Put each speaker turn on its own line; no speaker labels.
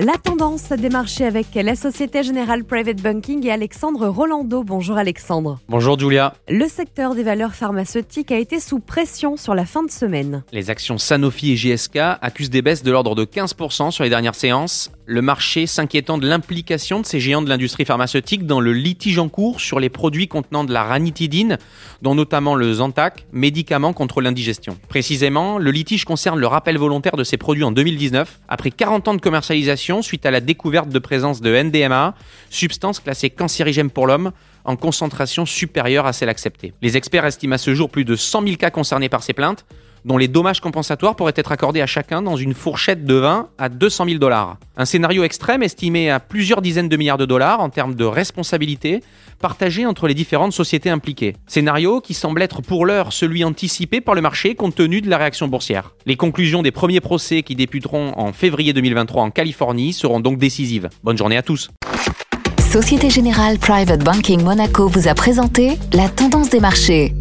La tendance des marchés avec la Société Générale Private Banking et Alexandre Rolando. Bonjour Alexandre.
Bonjour Julia.
Le secteur des valeurs pharmaceutiques a été sous pression sur la fin de semaine.
Les actions Sanofi et GSK accusent des baisses de l'ordre de 15% sur les dernières séances, le marché s'inquiétant de l'implication de ces géants de l'industrie pharmaceutique dans le litige en cours sur les produits contenant de la ranitidine, dont notamment le Zantac, médicament contre l'indigestion. Précisément, le litige concerne le rappel volontaire de ces produits en 2019, après 40 ans de commercialisation suite à la découverte de présence de NDMA, substance classée cancérigène pour l'homme, en concentration supérieure à celle acceptée. Les experts estiment à ce jour plus de 100 000 cas concernés par ces plaintes, dont les dommages compensatoires pourraient être accordés à chacun dans une fourchette de 20 à 200 000 dollars. Un scénario extrême estimé à plusieurs dizaines de milliards de dollars en termes de responsabilité partagée entre les différentes sociétés impliquées. Scénario qui semble être pour l'heure celui anticipé par le marché compte tenu de la réaction boursière. Les conclusions des premiers procès qui débuteront en février 2023 en Californie seront donc décisives. Bonne journée à tous.
Société Générale Private Banking Monaco vous a présenté la tendance des marchés.